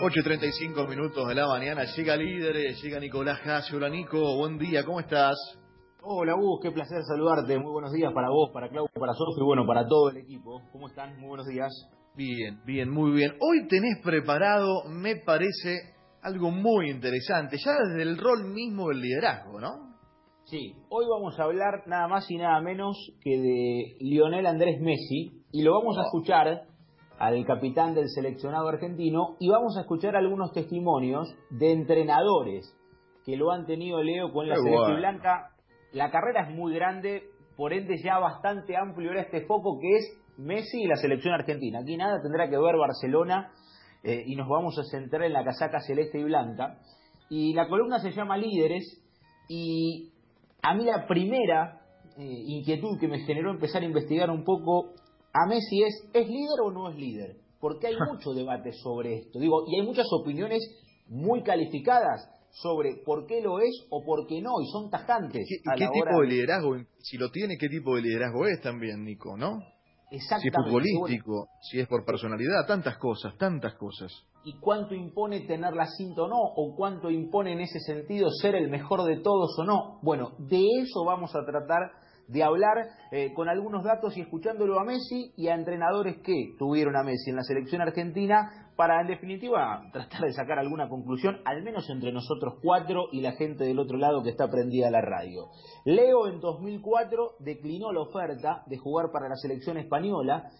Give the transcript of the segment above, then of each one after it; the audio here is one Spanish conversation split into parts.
8.35 minutos de la mañana, llega líder, llega Nicolás. Hola Nico, buen día, ¿cómo estás? Hola Gus, qué placer saludarte. Muy buenos días para vos, para Claudio, para Sofi y bueno, para todo el equipo. ¿Cómo están? Muy buenos días. Bien, bien, muy bien. Hoy tenés preparado, me parece, algo muy interesante, ya desde el rol mismo del liderazgo, ¿no? Sí, hoy vamos a hablar nada más y nada menos que de Lionel Andrés Messi y lo vamos a escuchar al capitán del seleccionado argentino y vamos a escuchar algunos testimonios de entrenadores que lo han tenido Leo con la selección blanca. La carrera es muy grande, por ende ya bastante amplio era este foco que es Messi y la selección argentina. Aquí nada tendrá que ver Barcelona eh, y nos vamos a centrar en la casaca celeste y blanca. Y la columna se llama Líderes y a mí la primera eh, inquietud que me generó empezar a investigar un poco a Messi es, ¿es líder o no es líder? Porque hay mucho debate sobre esto. Digo, y hay muchas opiniones muy calificadas sobre por qué lo es o por qué no, y son tajantes. ¿Qué, qué tipo de liderazgo, si lo tiene, qué tipo de liderazgo es también, Nico, no? Si es futbolístico, si es por personalidad, tantas cosas, tantas cosas. ¿Y cuánto impone tener la cinta o no? ¿O cuánto impone en ese sentido ser el mejor de todos o no? Bueno, de eso vamos a tratar de hablar eh, con algunos datos y escuchándolo a Messi y a entrenadores que tuvieron a Messi en la selección argentina para, en definitiva, tratar de sacar alguna conclusión, al menos entre nosotros cuatro y la gente del otro lado que está prendida a la radio. Leo en 2004 declinó la oferta de jugar para la selección española.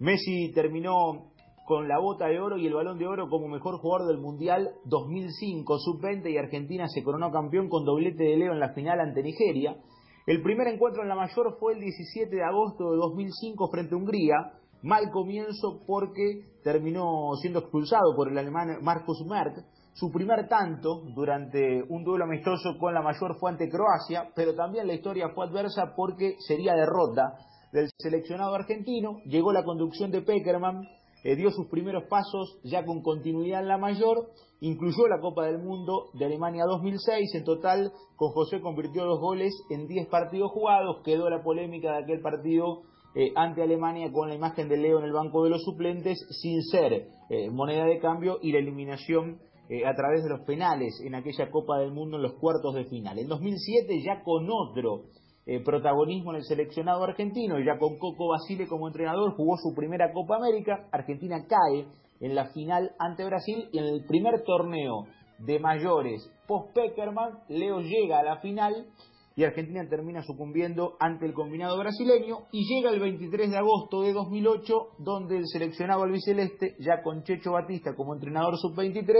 Messi terminó con la bota de oro y el balón de oro como mejor jugador del Mundial 2005, sub-20 y Argentina se coronó campeón con doblete de Leo en la final ante Nigeria. El primer encuentro en la mayor fue el 17 de agosto de 2005 frente a Hungría. Mal comienzo porque terminó siendo expulsado por el alemán Markus Merck. Su primer tanto durante un duelo amistoso con la mayor fue ante Croacia, pero también la historia fue adversa porque sería derrota del seleccionado argentino. Llegó la conducción de Peckerman, eh, dio sus primeros pasos ya con continuidad en la mayor, incluyó la Copa del Mundo de Alemania 2006, en total con José convirtió dos goles en 10 partidos jugados, quedó la polémica de aquel partido eh, ante Alemania con la imagen de Leo en el banco de los suplentes sin ser eh, moneda de cambio y la eliminación a través de los penales en aquella Copa del Mundo en los cuartos de final. En 2007 ya con otro eh, protagonismo en el seleccionado argentino, ya con Coco Basile como entrenador, jugó su primera Copa América, Argentina cae en la final ante Brasil y en el primer torneo de mayores. post-Peckerman, Leo llega a la final y Argentina termina sucumbiendo ante el combinado brasileño y llega el 23 de agosto de 2008 donde el seleccionado albiceleste, ya con Checho Batista como entrenador sub-23,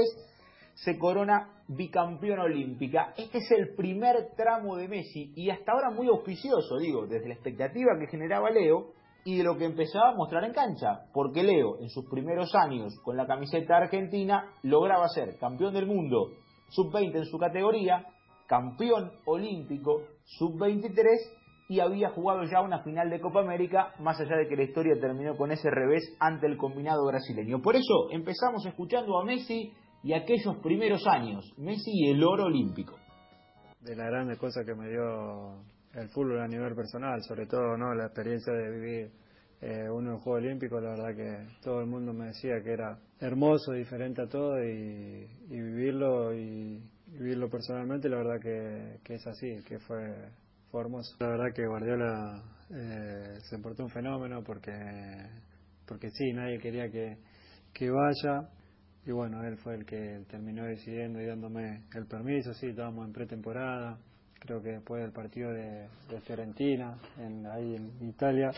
se corona bicampeona olímpica. Este es el primer tramo de Messi y hasta ahora muy auspicioso, digo, desde la expectativa que generaba Leo y de lo que empezaba a mostrar en cancha, porque Leo en sus primeros años con la camiseta argentina lograba ser campeón del mundo sub-20 en su categoría, campeón olímpico sub-23 y había jugado ya una final de Copa América, más allá de que la historia terminó con ese revés ante el combinado brasileño. Por eso empezamos escuchando a Messi y aquellos primeros años, Messi y el oro olímpico. De las grandes cosas que me dio el fútbol a nivel personal, sobre todo no la experiencia de vivir eh, uno en Juego Olímpico, la verdad que todo el mundo me decía que era hermoso, diferente a todo y, vivirlo y vivirlo personalmente, la verdad que, es así, que fue, fue hermoso. La verdad que Guardiola eh, se portó un fenómeno porque porque sí, nadie quería que, que vaya, y bueno, él fue el que terminó decidiendo y dándome el permiso, sí, estábamos en pretemporada, creo que después del partido de, Fiorentina, en, ahí en Italia,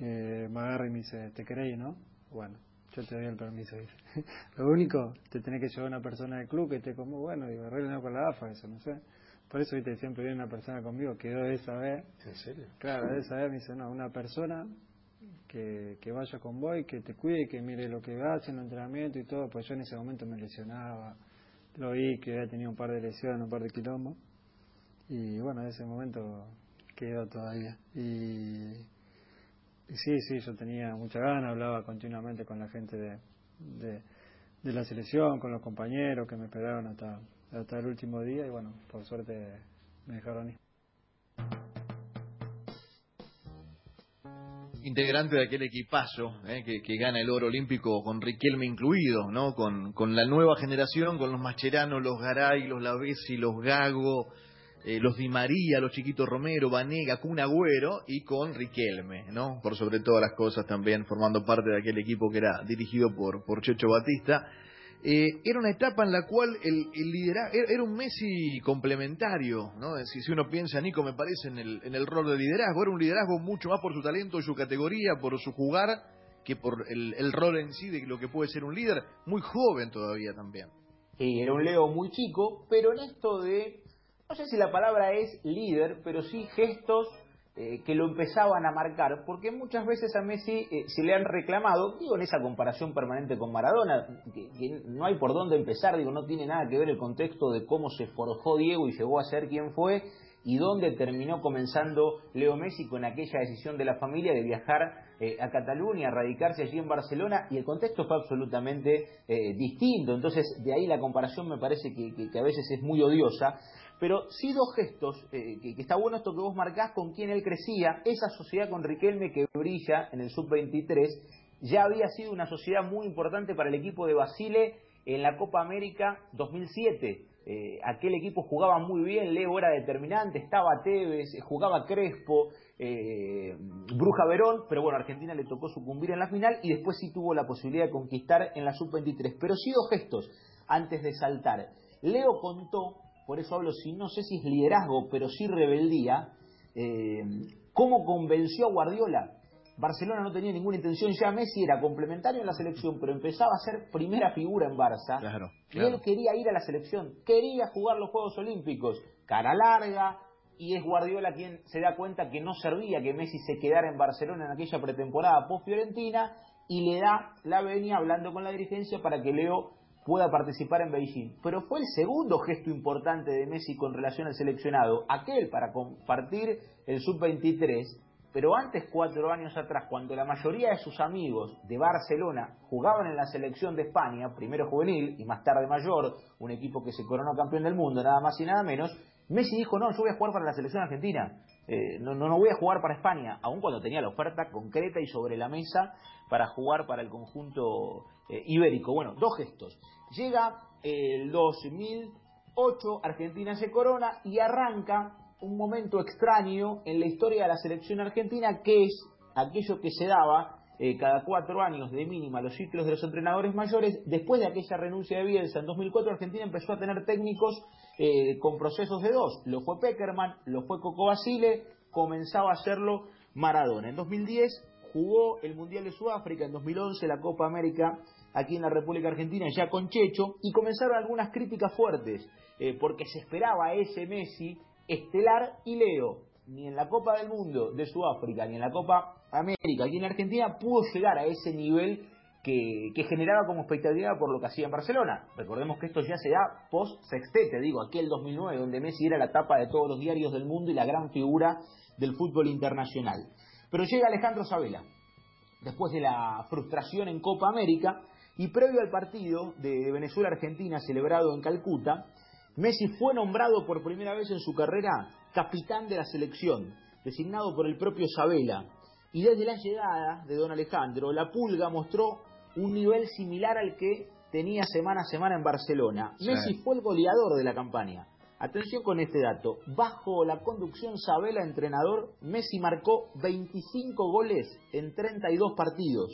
me agarra y me dice, ¿te querés, no? Bueno, yo te doy el permiso, dice. Lo único, te tenés que llevar una persona del club que esté como, bueno, digo, arreglen con la AFA, eso, no sé. Por eso, viste, siempre viene una persona conmigo, quedó esa vez. ¿En serio? Claro, esa vez me dice, no, una persona que, vaya con vos y que te cuide, que mire lo que hace en el entrenamiento y todo, pues yo en ese momento me lesionaba, lo vi que había tenido un par de lesiones, un par de quilombos, y bueno, en ese momento quedó todavía. Y, sí, sí, yo tenía mucha ganas, hablaba continuamente con la gente de, de, de la selección, con los compañeros que me esperaron hasta, hasta el último día, y bueno, por suerte me dejaron ir. Integrante de aquel equipazo eh, que, gana el oro olímpico con Riquelme incluido, ¿no? Con, con la nueva generación, con los Macherano, los Garay, los Lavesi, los Gago, eh, los Di María, los Chiquitos Romero, Vanega, Kun Agüero y con Riquelme, ¿no? Por sobre todas las cosas también formando parte de aquel equipo que era dirigido por, por Checho Batista. Eh, era una etapa en la cual el, el liderazgo era un Messi complementario, ¿no? Si, si uno piensa, Nico, me parece en el, en el rol de liderazgo, era un liderazgo mucho más por su talento, su categoría, por su jugar, que por el, el rol en sí de lo que puede ser un líder, muy joven todavía también. Sí, era un Leo muy chico, pero en esto de, no sé si la palabra es líder, pero sí gestos eh, que lo empezaban a marcar, porque muchas veces a Messi eh, se le han reclamado, digo en esa comparación permanente con Maradona, que, no hay por dónde empezar, digo, no tiene nada que ver el contexto de cómo se forjó Diego y llegó a ser quien fue, y dónde terminó comenzando Leo Messi con aquella decisión de la familia de viajar eh, a Cataluña, a radicarse allí en Barcelona, y el contexto fue absolutamente distinto. Entonces, de ahí la comparación me parece que, a veces es muy odiosa. Pero sí dos gestos, eh, que, está bueno esto que vos marcás con quién él crecía, esa sociedad con Riquelme que brilla en el sub-23, ya había sido una sociedad muy importante para el equipo de Basile en la Copa América 2007. Eh, aquel equipo jugaba muy bien, Leo era determinante, estaba Tevez, jugaba Crespo, eh, Bruja Verón, pero bueno, Argentina le tocó sucumbir en la final y después sí tuvo la posibilidad de conquistar en la sub-23. Pero sí dos gestos antes de saltar. Leo contó por eso hablo, si no sé si es liderazgo, pero sí rebeldía, eh, cómo convenció a Guardiola. Barcelona no tenía ninguna intención, ya Messi era complementario en la selección, pero empezaba a ser primera figura en Barça. Y él quería ir a la selección, quería jugar los Juegos Olímpicos, cara larga, y es Guardiola quien se da cuenta que no servía que Messi se quedara en Barcelona en aquella pretemporada post-Fiorentina y le da la venia hablando con la dirigencia para que Leo pueda participar en Beijing. Pero fue el segundo gesto importante de Messi con relación al seleccionado, aquel para compartir el sub-23, pero antes, cuatro años atrás, cuando la mayoría de sus amigos de Barcelona jugaban en la selección de España, primero juvenil y más tarde mayor, un equipo que se coronó campeón del mundo, nada más y nada menos, Messi dijo, no, yo voy a jugar para la selección argentina, eh, no, no, no voy a jugar para España, aun cuando tenía la oferta concreta y sobre la mesa para jugar para el conjunto eh, ibérico. Bueno, dos gestos. Llega el 2008, Argentina se corona y arranca un momento extraño en la historia de la selección argentina, que es aquello que se daba eh, cada cuatro años de mínima los ciclos de los entrenadores mayores. Después de aquella renuncia de Bielsa en 2004, Argentina empezó a tener técnicos eh, con procesos de dos. Lo fue Peckerman, lo fue Coco Basile, comenzaba a hacerlo Maradona. En 2010 jugó el Mundial de Sudáfrica, en 2011 la Copa América aquí en la República Argentina, ya con Checho, y comenzaron algunas críticas fuertes, eh, porque se esperaba ese Messi estelar y Leo, ni en la Copa del Mundo de Sudáfrica, ni en la Copa América, aquí en Argentina, pudo llegar a ese nivel que, generaba como expectativa por lo que hacía en Barcelona. Recordemos que esto ya se da post-sextete, digo, aquel 2009, donde Messi era la tapa de todos los diarios del mundo y la gran figura del fútbol internacional. Pero llega Alejandro Sabela, después de la frustración en Copa América, y previo al partido de Venezuela-Argentina celebrado en Calcuta, Messi fue nombrado por primera vez en su carrera capitán de la selección, designado por el propio Sabela. Y desde la llegada de don Alejandro, la Pulga mostró un nivel similar al que tenía semana a semana en Barcelona. Messi fue el goleador de la campaña. Atención con este dato. Bajo la conducción Sabela, entrenador, Messi marcó 25 goles en 32 partidos.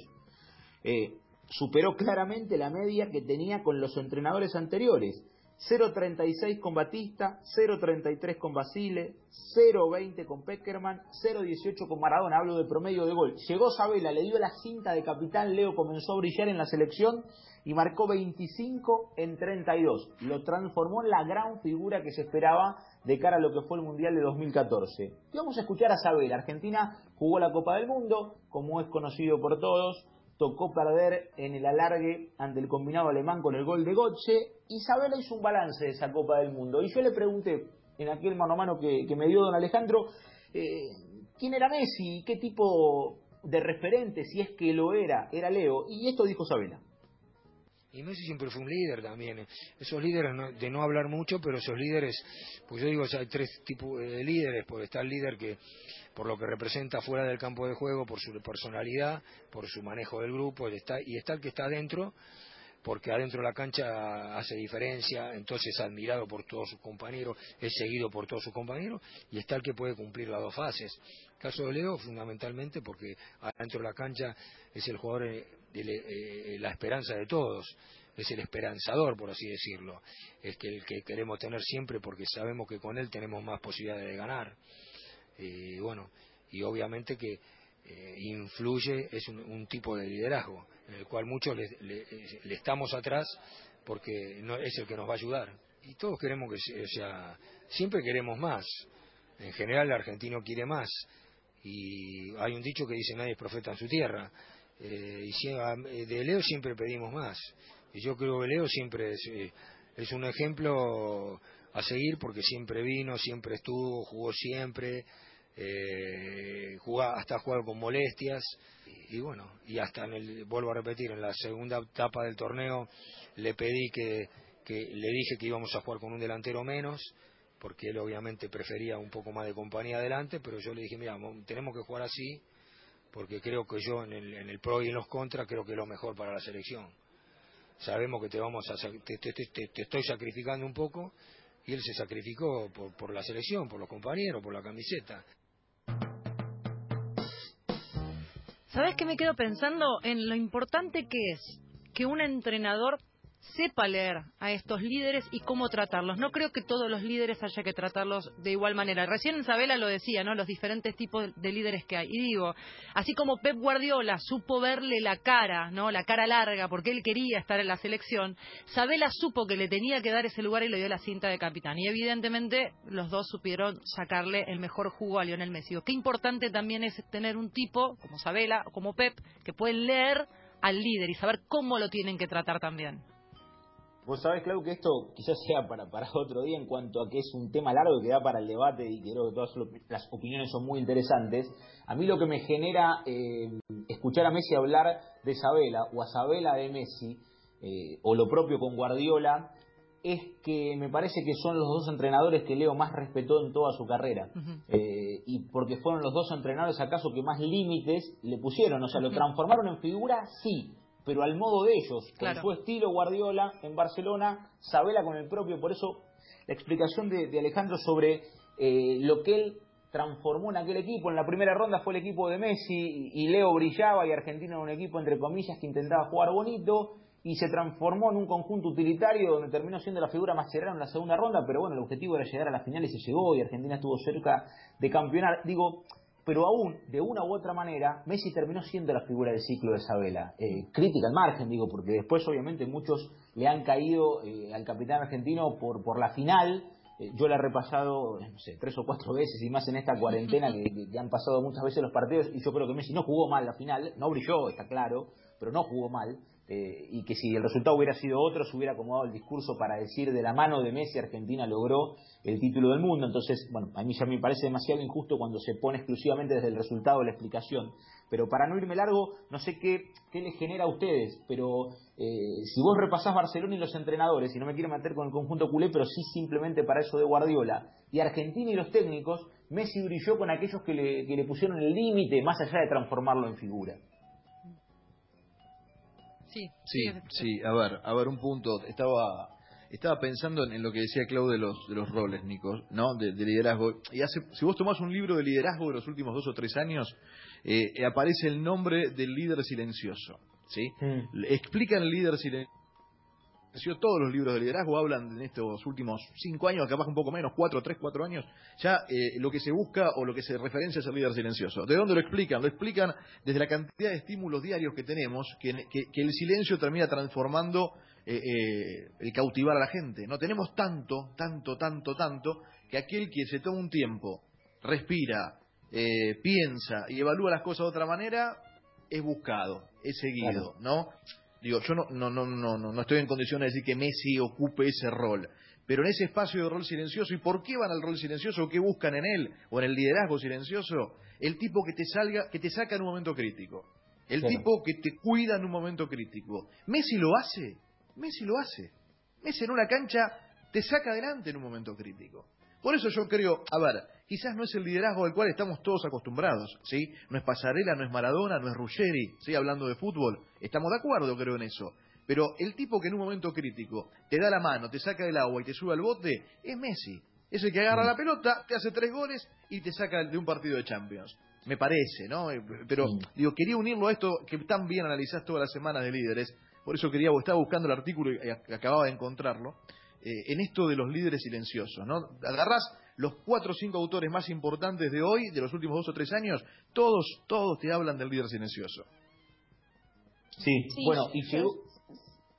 Eh, superó claramente la media que tenía con los entrenadores anteriores. 0.36 con Batista, 0.33 con Basile, 0.20 con Peckerman, 0.18 con Maradona, hablo de promedio de gol. Llegó Sabela, le dio la cinta de capitán, Leo comenzó a brillar en la selección y marcó 25 en 32. Lo transformó en la gran figura que se esperaba de cara a lo que fue el Mundial de 2014. Y vamos a escuchar a Sabela. Argentina jugó la Copa del Mundo, como es conocido por todos, tocó perder en el alargue ante el combinado alemán con el gol de Gotze. Isabela hizo un balance de esa Copa del Mundo. Y yo le pregunté en aquel mano a mano que, me dio don Alejandro, eh, ¿quién era Messi? ¿Qué tipo de referente, si es que lo era, era Leo? Y esto dijo Sabela. Y Messi siempre fue un líder también. Esos líderes de no hablar mucho, pero esos líderes, pues yo digo, hay tres tipos de líderes, porque está el líder que por lo que representa fuera del campo de juego, por su personalidad, por su manejo del grupo, está, y está el que está adentro, porque adentro de la cancha hace diferencia, entonces es admirado por todos sus compañeros, es seguido por todos sus compañeros, y está el que puede cumplir las dos fases. El caso de Leo, fundamentalmente, porque adentro de la cancha es el jugador, de, eh, la esperanza de todos, es el esperanzador, por así decirlo, es que el que queremos tener siempre porque sabemos que con él tenemos más posibilidades de ganar. Y bueno, y obviamente que eh, influye, es un, tipo de liderazgo, en el cual muchos le, estamos atrás porque no, es el que nos va a ayudar. Y todos queremos que sea, siempre queremos más. En general el argentino quiere más. Y hay un dicho que dice nadie es profeta en su tierra. Eh, y de Leo siempre pedimos más. Y yo creo que Leo siempre es, eh, es un ejemplo a seguir porque siempre vino, siempre estuvo, jugó siempre, eh, hasta jugar con molestias y, bueno, y hasta en el, vuelvo a repetir, en la segunda etapa del torneo le pedí que, que le dije que íbamos a jugar con un delantero menos porque él obviamente prefería un poco más de compañía adelante, pero yo le dije, mira, tenemos que jugar así, porque creo que yo en el, en el pro y en los contras creo que es lo mejor para la selección. Sabemos que te vamos a te, te estoy sacrificando un poco y él se sacrificó por, por la selección, por los compañeros, por la camiseta. ¿Sabes qué me quedo pensando en lo importante que es que un entrenador sepa leer a estos líderes y cómo tratarlos. No creo que todos los líderes haya que tratarlos de igual manera. Recién Isabela lo decía, ¿no? Los diferentes tipos de líderes que hay. Y digo, así como Pep Guardiola supo verle la cara, ¿no? La cara larga porque él quería estar en la selección, Sabela supo que le tenía que dar ese lugar y le dio la cinta de capitán. Y evidentemente los dos supieron sacarle el mejor jugo a Lionel Messi. Qué importante también es tener un tipo como Sabela o como Pep que pueden leer al líder y saber cómo lo tienen que tratar también. Vos sabés, Clau, que esto quizás sea para, para otro día en cuanto a que es un tema largo que da para el debate y creo que todas las opiniones son muy interesantes. A mí lo que me genera eh, escuchar a Messi hablar de Isabela o a Isabela de Messi, eh, o lo propio con Guardiola, es que me parece que son los dos entrenadores que Leo más respetó en toda su carrera. Eh, y porque fueron los dos entrenadores acaso que más límites le pusieron. O sea, lo transformaron en figura, sí, pero al modo de ellos, con su estilo Guardiola en Barcelona, Sabela con el propio, por eso la explicación de, Alejandro sobre eh, lo que él transformó en aquel equipo, en la primera ronda fue el equipo de Messi y Leo brillaba y Argentina era un equipo entre comillas que intentaba jugar bonito y se transformó en un conjunto utilitario donde terminó siendo la figura más cerrada en la segunda ronda, pero bueno, el objetivo era llegar a la final y se llegó y Argentina estuvo cerca de campeonar. Digo, pero aún, de una u otra manera, Messi terminó siendo la figura del ciclo de Isabela. Eh, crítica al margen, digo, porque después obviamente muchos le han caído eh, al capitán argentino por, por la final. Eh, yo la he repasado, no sé, tres o cuatro veces y más en esta cuarentena que, que, han pasado muchas veces los partidos y yo creo que Messi no jugó mal la final, no brilló, está claro, pero no jugó mal. Eh, y que si el resultado hubiera sido otro, se hubiera acomodado el discurso para decir de la mano de Messi Argentina logró el título del mundo. Entonces, bueno, a mí ya me parece demasiado injusto cuando se pone exclusivamente desde el resultado la explicación. Pero para no irme largo, no sé qué, qué les genera a ustedes, pero eh, si vos repasás Barcelona y los entrenadores, y no me quiero meter con el conjunto culé, pero sí simplemente para eso de Guardiola, y Argentina y los técnicos, Messi brilló con aquellos que le, que le pusieron el límite más allá de transformarlo en figura. Sí, sí, a ver, a ver un punto. Estaba estaba pensando en, lo que decía Claudio de los, de los roles, Nico, ¿no? De, liderazgo. Y hace, si vos tomás un libro de liderazgo de los últimos dos o tres años, eh, aparece el nombre del líder silencioso, ¿sí? Mm. Explican el líder silencioso todos los libros de liderazgo hablan en estos últimos cinco años, capaz un poco menos, cuatro, tres, cuatro años, ya eh, lo que se busca o lo que se referencia es el líder silencioso. ¿De dónde lo explican? Lo explican desde la cantidad de estímulos diarios que tenemos, que, el silencio termina transformando eh, eh, el cautivar a la gente. No tenemos tanto, tanto, tanto, tanto, que aquel que se toma un tiempo, respira, piensa y evalúa las cosas de otra manera, es buscado, es seguido, ¿no? Digo, yo no, no, no, no, no estoy en condiciones de decir que Messi ocupe ese rol, pero en ese espacio de rol silencioso, ¿y por qué van al rol silencioso? ¿Qué buscan en él? ¿O en el liderazgo silencioso? El tipo que te salga, que te saca en un momento crítico. El tipo que te cuida en un momento crítico. ¿Messi lo hace? Messi lo hace. Messi en una cancha te saca adelante en un momento crítico. Por eso yo creo, a ver, quizás no es el liderazgo al cual estamos todos acostumbrados, ¿sí? No es Pasarela, no es Maradona, no es Ruggeri, ¿sí? Hablando de fútbol, estamos de acuerdo creo en eso. Pero el tipo que en un momento crítico te da la mano, te saca del agua y te sube al bote, es Messi. Es el que agarra la pelota, te hace tres goles y te saca de un partido de Champions. Me parece, ¿no? Eh, pero, digo, quería unirlo a esto que tan bien analizás todas las semanas de líderes. Por eso quería, estaba buscando el artículo y acababa de encontrarlo. Eh, en esto de los líderes silenciosos. ¿no? Agarrás los cuatro o cinco autores más importantes de hoy, de los últimos dos o tres años, todos, todos te hablan del líder silencioso. Sí, bueno, y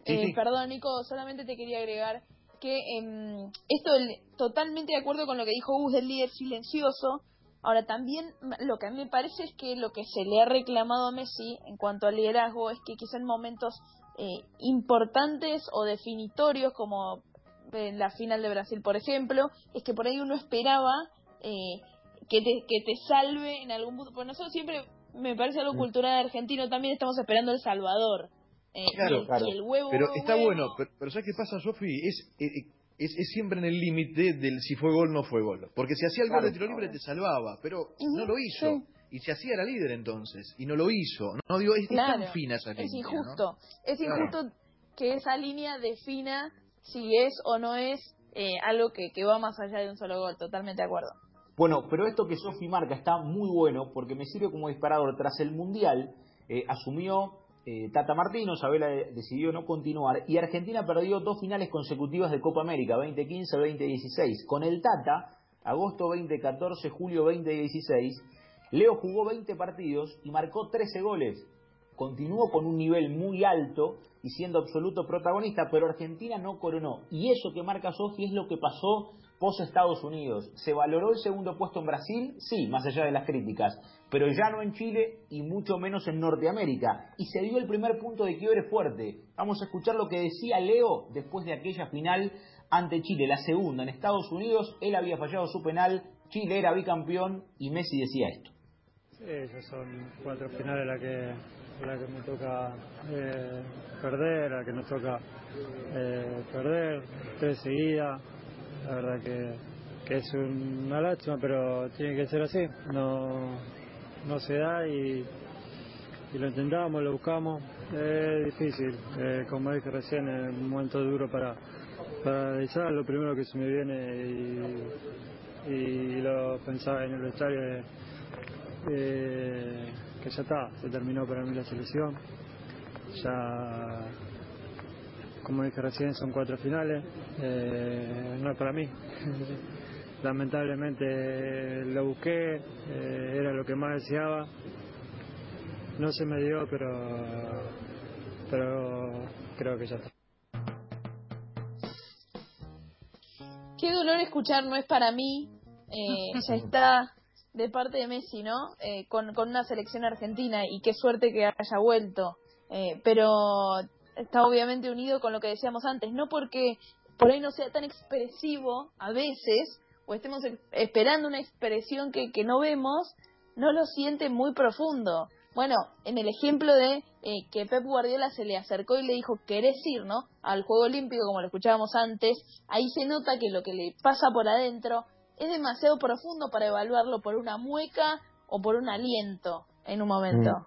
eh, Perdón, Nico, solamente te quería agregar que em, esto totalmente de acuerdo con lo que dijo Gus del líder silencioso. Ahora también lo que a mí me parece es que lo que se le ha reclamado a Messi en cuanto al liderazgo es que quizá en momentos eh, importantes o definitorios como en la final de Brasil, por ejemplo, es que por ahí uno esperaba eh, que, te, que te salve en algún punto. Pues nosotros siempre, me parece algo cultural argentino, también estamos esperando El Salvador. Eh, claro, claro. el huevo, pero está bueno, pero, ¿sabes qué pasa, Sofi? Es, eh, es, es, siempre en el límite del si fue gol o no fue gol. Porque si hacía el gol de tiro libre te salvaba, pero no lo hizo. Y si hacía era líder entonces, y no lo hizo. No digo, es, tan fina esa línea. Es injusto. Es injusto que esa línea defina si es o no es eh, algo que, que va más allá de un solo gol. Totalmente de acuerdo. Bueno, pero esto que Sofi marca está muy bueno porque me sirve como disparador. Tras el Mundial eh, asumió eh, Tata Martino, Sabela decidió no continuar y Argentina perdió dos finales consecutivas de Copa América, 2015-2016. Con el Tata, agosto 2014, julio 2016, Leo jugó 20 partidos y marcó 13 goles continuó con un nivel muy alto y siendo absoluto protagonista, pero Argentina no coronó. Y eso que marca Sofi es lo que pasó post Estados Unidos. ¿Se valoró el segundo puesto en Brasil? Sí, más allá de las críticas, pero ya no en Chile y mucho menos en Norteamérica. Y se dio el primer punto de quiebre fuerte. Vamos a escuchar lo que decía Leo después de aquella final ante Chile, la segunda en Estados Unidos. Él había fallado su penal, Chile era bicampeón y Messi decía esto. Sí, esas son cuatro finales las que la que me toca eh, perder, la que nos toca eh, perder, tres seguidas. La verdad que, que, es una lástima, pero tiene que ser así. No, no se da y, y lo intentamos, lo buscamos. Es difícil, eh, como dije recién, es un momento duro para, para analizar. Lo primero que se me viene y, y lo pensaba en el vestuario. Eh, que ya está, se terminó para mí la selección. Ya, como dije recién, son cuatro finales, eh, no es para mí. Lamentablemente lo busqué, eh, era lo que más deseaba. No se me dio, pero, pero creo que ya está. Qué dolor escuchar, no es para mí. Eh, ya está de parte de Messi, ¿no? Eh, con, con, una selección argentina y qué suerte que haya vuelto. Eh, pero está obviamente unido con lo que decíamos antes, no porque por ahí no sea tan expresivo a veces, o estemos esperando una expresión que, que no vemos, no lo siente muy profundo. Bueno, en el ejemplo de eh, que Pep Guardiola se le acercó y le dijo, ¿querés ir, no? Al Juego Olímpico, como lo escuchábamos antes, ahí se nota que lo que le pasa por adentro es demasiado profundo para evaluarlo por una mueca o por un aliento en un momento. Mm.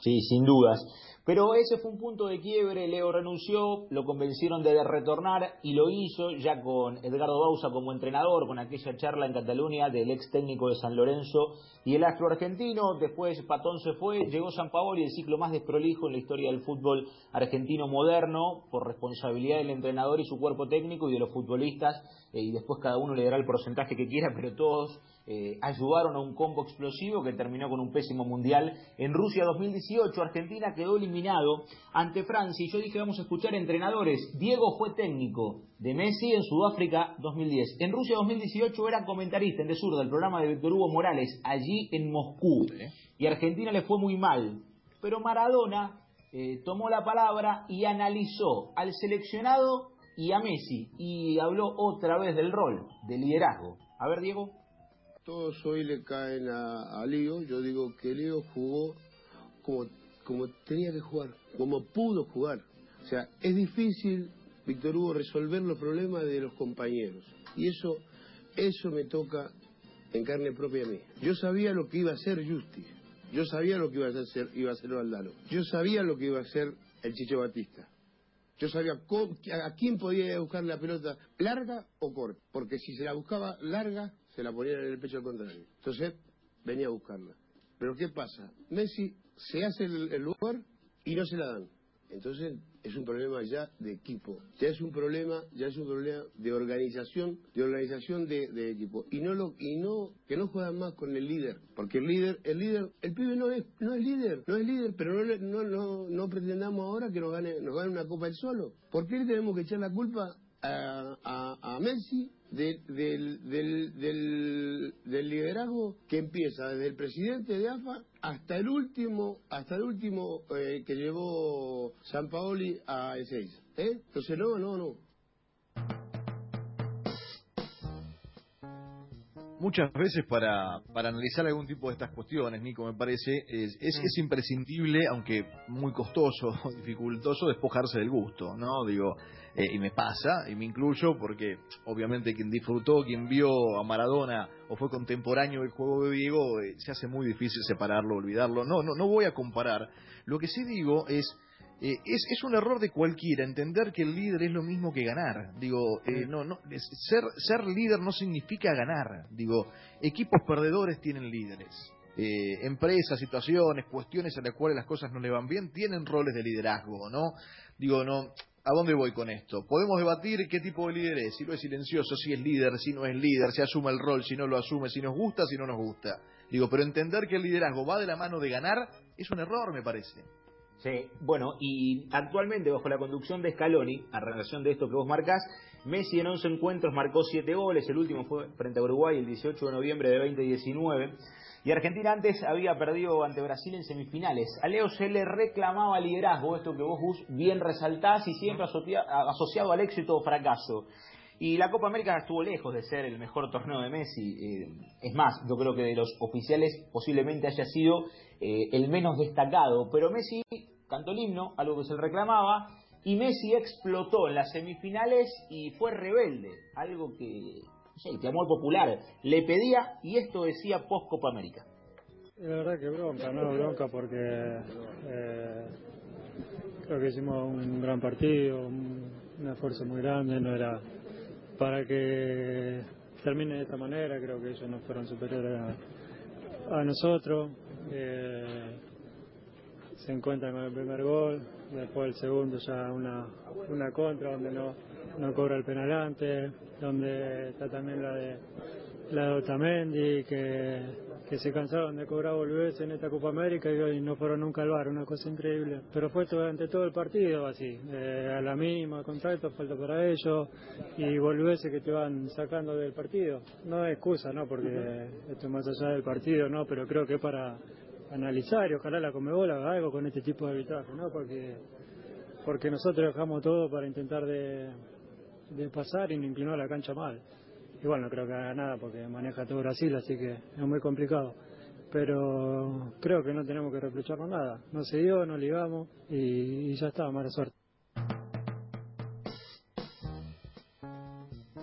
Sí, sin dudas. Pero ese fue un punto de quiebre, Leo renunció, lo convencieron de retornar y lo hizo ya con Edgardo Bausa como entrenador, con aquella charla en Cataluña del ex técnico de San Lorenzo y el astro argentino. Después Patón se fue, llegó San Paolo y el ciclo más desprolijo en la historia del fútbol argentino moderno por responsabilidad del entrenador y su cuerpo técnico y de los futbolistas. Eh, y después cada uno le dará el porcentaje que quiera, pero todos eh, ayudaron a un combo explosivo que terminó con un pésimo mundial. En Rusia 2018, Argentina quedó eliminado ante Francia y yo dije vamos a escuchar entrenadores. Diego fue técnico de Messi en Sudáfrica 2010. En Rusia 2018 era comentarista en De Sur del programa de Víctor Hugo Morales, allí en Moscú. Y Argentina le fue muy mal. Pero Maradona eh, tomó la palabra y analizó al seleccionado y a Messi y habló otra vez del rol, del liderazgo. A ver, Diego todos hoy le caen a, a Lío. Yo digo que Lío jugó como, como tenía que jugar, como pudo jugar. O sea, es difícil, Víctor Hugo, resolver los problemas de los compañeros. Y eso, eso me toca en carne propia a mí. Yo sabía lo que iba a hacer Justi. Yo sabía lo que iba a hacer, iba a hacer Valdano. Yo sabía lo que iba a hacer el Chicho Batista. Yo sabía a quién podía buscar la pelota, larga o corta. Porque si se la buscaba larga, se la ponían en el pecho al contrario. Entonces, venía a buscarla. Pero ¿qué pasa? Messi se hace el lugar y no se la dan. Entonces es un problema ya de equipo, ya es un problema, ya es un problema de organización, de organización de, equipo. Y no lo, y no, que no juegan más con el líder, porque el líder, el líder, el pibe no es, no es líder, no es líder, pero no, no, no, no pretendamos ahora que nos gane, nos gane una copa el solo. ¿Por qué le tenemos que echar la culpa a, a, Messi del, del, del, del, liderazgo que empieza desde el presidente de AFA hasta el último hasta el último eh, que llevó San Paoli a E6. ¿eh? Entonces no, no, no. Muchas veces para, para analizar algún tipo de estas cuestiones, Nico, me parece, es, es, es imprescindible, aunque muy costoso, dificultoso, despojarse del gusto, ¿no? Digo, eh, y me pasa, y me incluyo, porque obviamente quien disfrutó, quien vio a Maradona o fue contemporáneo del juego de Diego, eh, se hace muy difícil separarlo, olvidarlo. No, no, no voy a comparar. Lo que sí digo es eh, es, es, un error de cualquiera entender que el líder es lo mismo que ganar. Digo, eh, no, no, ser, ser líder no significa ganar. Digo, equipos perdedores tienen líderes. Eh, empresas, situaciones, cuestiones en las cuales las cosas no le van bien, tienen roles de liderazgo, ¿no? Digo, no, ¿a dónde voy con esto? Podemos debatir qué tipo de líder es, si no es silencioso, si es líder, si no es líder, si asume el rol, si no lo asume, si nos gusta, si no nos gusta. Digo, pero entender que el liderazgo va de la mano de ganar es un error, me parece. Sí, bueno, y actualmente bajo la conducción de Scaloni, a relación de esto que vos marcás, Messi en 11 encuentros marcó 7 goles, el último fue frente a Uruguay el 18 de noviembre de 2019, y Argentina antes había perdido ante Brasil en semifinales. A Leo se le reclamaba liderazgo, esto que vos bien resaltás y siempre asociado al éxito o fracaso. Y la Copa América estuvo lejos de ser el mejor torneo de Messi. Eh, es más, yo creo que de los oficiales posiblemente haya sido eh, el menos destacado. Pero Messi cantó el himno, algo que se le reclamaba, y Messi explotó en las semifinales y fue rebelde, algo que no sé, el clamor popular le pedía y esto decía post Copa América. La verdad que bronca, no bronca porque eh, creo que hicimos un gran partido, un esfuerzo muy grande, no era para que termine de esta manera. Creo que ellos no fueron superiores a, nosotros. Eh, se encuentran con el primer gol, después el segundo ya una, una contra donde no, no cobra el penal antes, donde está también la de la Otamendi, que que se cansaron de cobrar volverse en esta Copa América y no fueron nunca al bar, una cosa increíble. Pero fue durante todo el partido así, eh, a la misma, contacto, falta para ellos y volverse que te van sacando del partido. No es excusa, ¿no? Porque esto es más allá del partido, ¿no? Pero creo que es para analizar y ojalá la Comebol haga algo con este tipo de arbitraje, ¿no? Porque, porque nosotros dejamos todo para intentar de, de pasar y no inclinar la cancha mal. Igual no creo que haga nada porque maneja todo Brasil, así que es muy complicado. Pero creo que no tenemos que reprocharnos nada. No se dio, no ligamos y, ya está, mala suerte.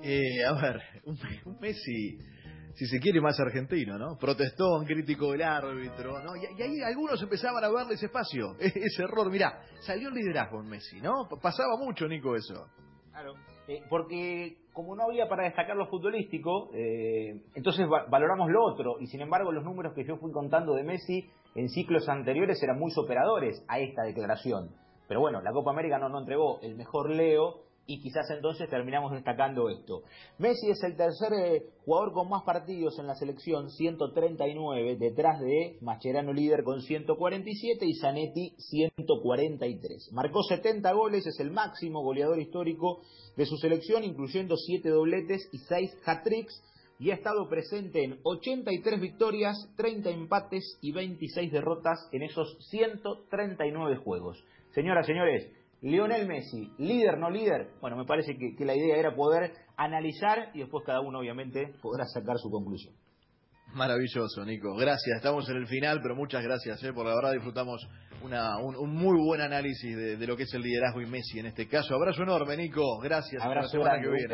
Eh, a ver, un, Messi, si se quiere, más argentino, ¿no? Protestón, crítico del árbitro, ¿no? Y, ahí algunos empezaban a verle ese espacio, ese error. Mirá, salió el liderazgo en Messi, ¿no? Pasaba mucho, Nico, eso. Claro, eh, porque como no había para destacar lo futbolístico, eh, entonces valoramos lo otro. Y sin embargo, los números que yo fui contando de Messi en ciclos anteriores eran muy superadores a esta declaración. Pero bueno, la Copa América no, no entregó el mejor Leo y quizás entonces terminamos destacando esto. Messi es el tercer eh, jugador con más partidos en la selección, 139, detrás de Mascherano líder con 147 y Zanetti 143. Marcó 70 goles, es el máximo goleador histórico de su selección, incluyendo 7 dobletes y 6 hat-tricks, y ha estado presente en 83 victorias, 30 empates y 26 derrotas en esos 139 juegos. Señoras, señores, Lionel Messi, líder, no líder, bueno, me parece que, la idea era poder analizar y después cada uno obviamente podrá sacar su conclusión. Maravilloso, Nico. Gracias. Estamos en el final, pero muchas gracias, ¿eh? por la verdad disfrutamos una, un, un muy buen análisis de, de lo que es el liderazgo y Messi en este caso. Abrazo enorme, Nico. Gracias. Hasta la Abrazo semana que viene.